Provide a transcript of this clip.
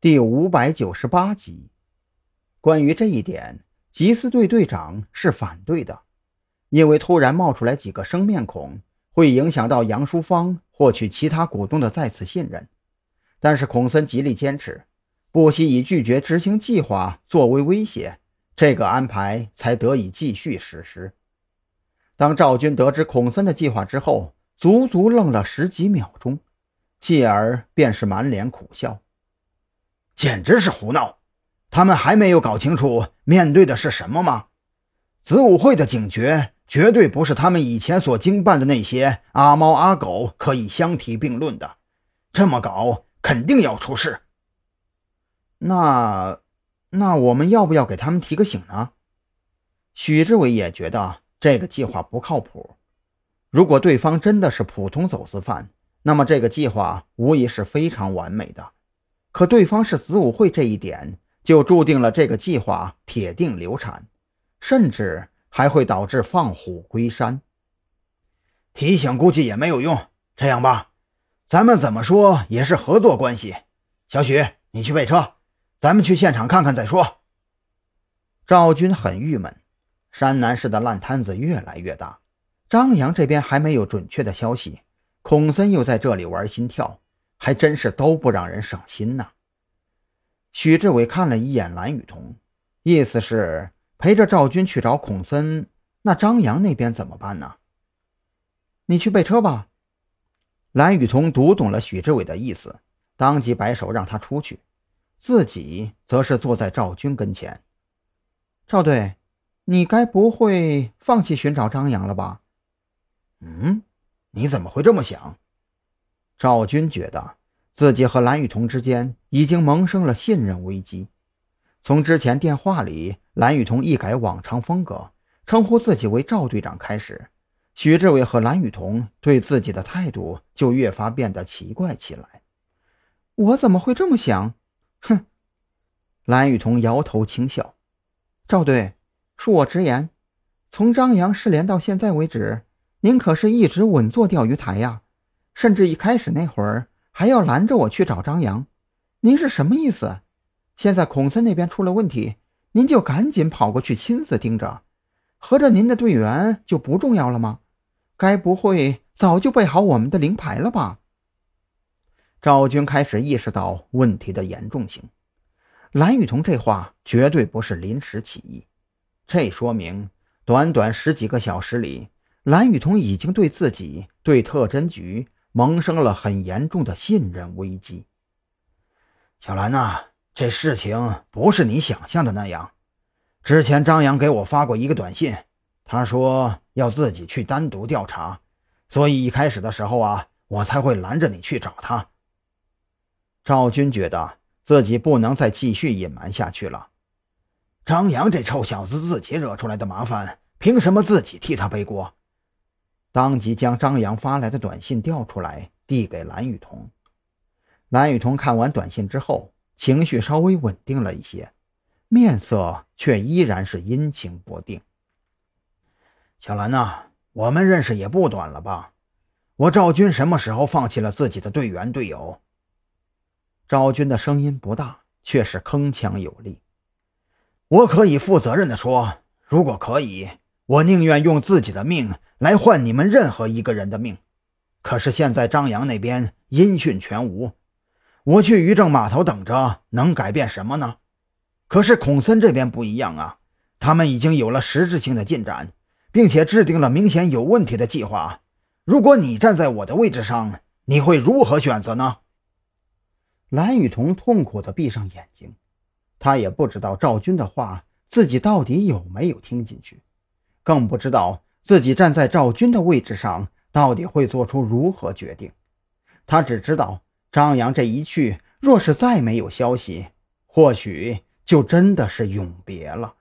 第五百九十八集，关于这一点，吉斯队队长是反对的，因为突然冒出来几个生面孔，会影响到杨淑芳获取其他股东的再次信任。但是孔森极力坚持，不惜以拒绝执行计划作为威胁，这个安排才得以继续实施。当赵军得知孔森的计划之后，足足愣了十几秒钟，继而便是满脸苦笑。简直是胡闹！他们还没有搞清楚面对的是什么吗？子午会的警觉绝对不是他们以前所经办的那些阿猫阿狗可以相提并论的。这么搞肯定要出事。那，那我们要不要给他们提个醒呢？许志伟也觉得这个计划不靠谱。如果对方真的是普通走私犯，那么这个计划无疑是非常完美的。可对方是子午会这一点，就注定了这个计划铁定流产，甚至还会导致放虎归山。提醒估计也没有用。这样吧，咱们怎么说也是合作关系。小许，你去备车，咱们去现场看看再说。赵军很郁闷，山南市的烂摊子越来越大，张扬这边还没有准确的消息，孔森又在这里玩心跳。还真是都不让人省心呐。许志伟看了一眼蓝雨桐，意思是陪着赵军去找孔森。那张扬那边怎么办呢？你去备车吧。蓝雨桐读懂了许志伟的意思，当即摆手让他出去，自己则是坐在赵军跟前。赵队，你该不会放弃寻找张扬了吧？嗯，你怎么会这么想？赵军觉得自己和蓝雨桐之间已经萌生了信任危机。从之前电话里蓝雨桐一改往常风格，称呼自己为赵队长开始，许志伟和蓝雨桐对自己的态度就越发变得奇怪起来。我怎么会这么想？哼！蓝雨桐摇头轻笑。赵队，恕我直言，从张扬失联到现在为止，您可是一直稳坐钓鱼台呀。甚至一开始那会儿还要拦着我去找张扬，您是什么意思？现在孔森那边出了问题，您就赶紧跑过去亲自盯着，合着您的队员就不重要了吗？该不会早就备好我们的灵牌了吧？赵军开始意识到问题的严重性，蓝雨桐这话绝对不是临时起意，这说明短短十几个小时里，蓝雨桐已经对自己、对特侦局。萌生了很严重的信任危机。小兰呐，这事情不是你想象的那样。之前张扬给我发过一个短信，他说要自己去单独调查，所以一开始的时候啊，我才会拦着你去找他。赵军觉得自己不能再继续隐瞒下去了。张扬这臭小子自己惹出来的麻烦，凭什么自己替他背锅？当即将张扬发来的短信调出来，递给蓝雨桐。蓝雨桐看完短信之后，情绪稍微稳定了一些，面色却依然是阴晴不定。小兰呐，我们认识也不短了吧？我赵军什么时候放弃了自己的队员队友？赵军的声音不大，却是铿锵有力。我可以负责任的说，如果可以，我宁愿用自己的命。来换你们任何一个人的命，可是现在张扬那边音讯全无，我去渔政码头等着，能改变什么呢？可是孔森这边不一样啊，他们已经有了实质性的进展，并且制定了明显有问题的计划。如果你站在我的位置上，你会如何选择呢？蓝雨桐痛苦地闭上眼睛，他也不知道赵军的话自己到底有没有听进去，更不知道。自己站在赵军的位置上，到底会做出如何决定？他只知道张扬这一去，若是再没有消息，或许就真的是永别了。